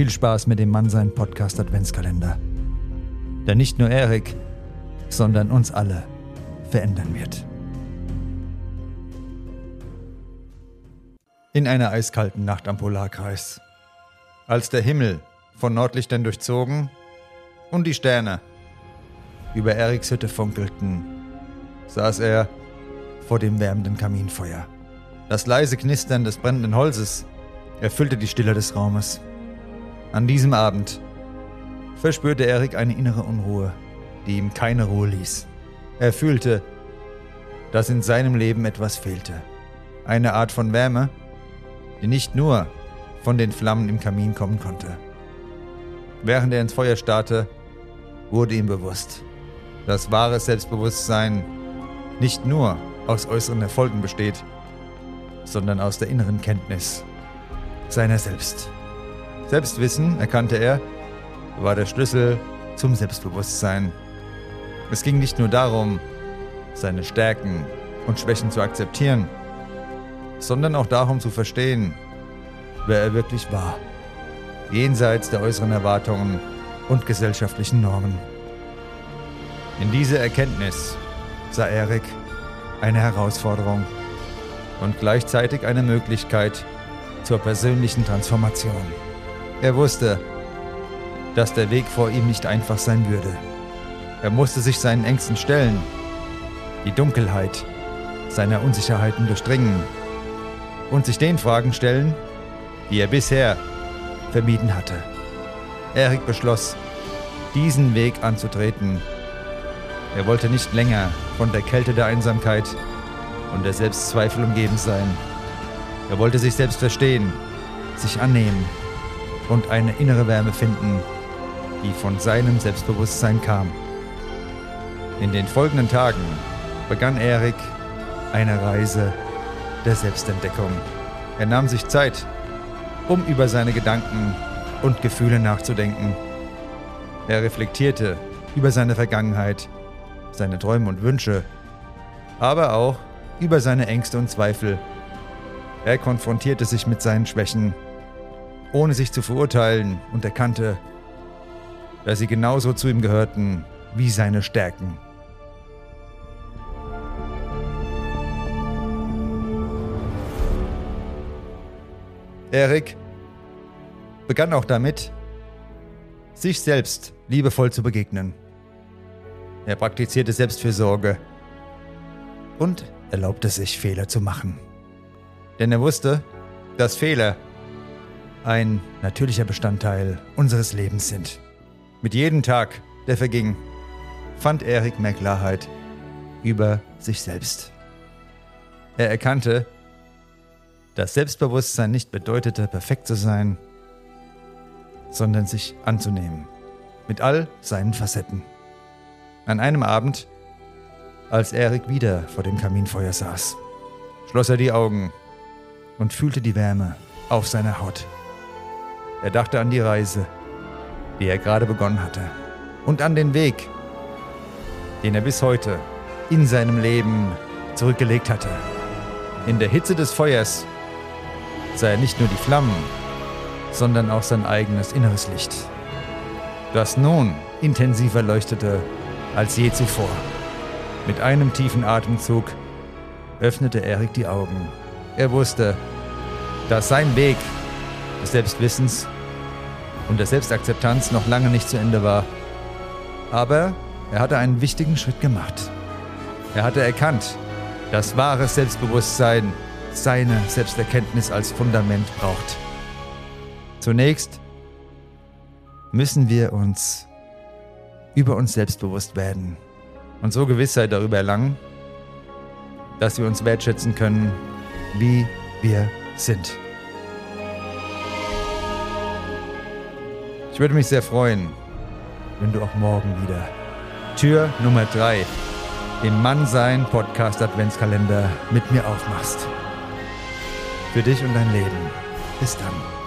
Viel Spaß mit dem Mann sein Podcast Adventskalender. Der nicht nur Erik, sondern uns alle verändern wird. In einer eiskalten Nacht am Polarkreis. Als der Himmel von Nordlichtern durchzogen und die Sterne über Eriks Hütte funkelten, saß er vor dem wärmenden Kaminfeuer. Das leise Knistern des brennenden Holzes erfüllte die Stille des Raumes. An diesem Abend verspürte Erik eine innere Unruhe, die ihm keine Ruhe ließ. Er fühlte, dass in seinem Leben etwas fehlte. Eine Art von Wärme, die nicht nur von den Flammen im Kamin kommen konnte. Während er ins Feuer starrte, wurde ihm bewusst, dass wahres Selbstbewusstsein nicht nur aus äußeren Erfolgen besteht, sondern aus der inneren Kenntnis seiner selbst. Selbstwissen, erkannte er, war der Schlüssel zum Selbstbewusstsein. Es ging nicht nur darum, seine Stärken und Schwächen zu akzeptieren, sondern auch darum zu verstehen, wer er wirklich war, jenseits der äußeren Erwartungen und gesellschaftlichen Normen. In diese Erkenntnis sah Erik eine Herausforderung und gleichzeitig eine Möglichkeit zur persönlichen Transformation. Er wusste, dass der Weg vor ihm nicht einfach sein würde. Er musste sich seinen Ängsten stellen, die Dunkelheit seiner Unsicherheiten durchdringen und sich den Fragen stellen, die er bisher vermieden hatte. Erik beschloss, diesen Weg anzutreten. Er wollte nicht länger von der Kälte der Einsamkeit und der Selbstzweifel umgeben sein. Er wollte sich selbst verstehen, sich annehmen und eine innere Wärme finden, die von seinem Selbstbewusstsein kam. In den folgenden Tagen begann Erik eine Reise der Selbstentdeckung. Er nahm sich Zeit, um über seine Gedanken und Gefühle nachzudenken. Er reflektierte über seine Vergangenheit, seine Träume und Wünsche, aber auch über seine Ängste und Zweifel. Er konfrontierte sich mit seinen Schwächen ohne sich zu verurteilen, und erkannte, dass sie genauso zu ihm gehörten wie seine Stärken. Erik begann auch damit, sich selbst liebevoll zu begegnen. Er praktizierte Selbstfürsorge und erlaubte sich Fehler zu machen. Denn er wusste, dass Fehler ein natürlicher Bestandteil unseres Lebens sind. Mit jedem Tag, der verging, fand Erik mehr Klarheit über sich selbst. Er erkannte, dass Selbstbewusstsein nicht bedeutete, perfekt zu sein, sondern sich anzunehmen, mit all seinen Facetten. An einem Abend, als Erik wieder vor dem Kaminfeuer saß, schloss er die Augen und fühlte die Wärme auf seiner Haut. Er dachte an die Reise, die er gerade begonnen hatte. Und an den Weg, den er bis heute in seinem Leben zurückgelegt hatte. In der Hitze des Feuers sah er nicht nur die Flammen, sondern auch sein eigenes inneres Licht, das nun intensiver leuchtete als je zuvor. Mit einem tiefen Atemzug öffnete Erik die Augen. Er wusste, dass sein Weg des Selbstwissens und der Selbstakzeptanz noch lange nicht zu Ende war. Aber er hatte einen wichtigen Schritt gemacht. Er hatte erkannt, dass wahres Selbstbewusstsein seine Selbsterkenntnis als Fundament braucht. Zunächst müssen wir uns über uns selbstbewusst werden und so Gewissheit darüber erlangen, dass wir uns wertschätzen können, wie wir sind. Ich würde mich sehr freuen, wenn du auch morgen wieder Tür Nummer 3 im Mannsein Podcast Adventskalender mit mir aufmachst. Für dich und dein Leben. Bis dann.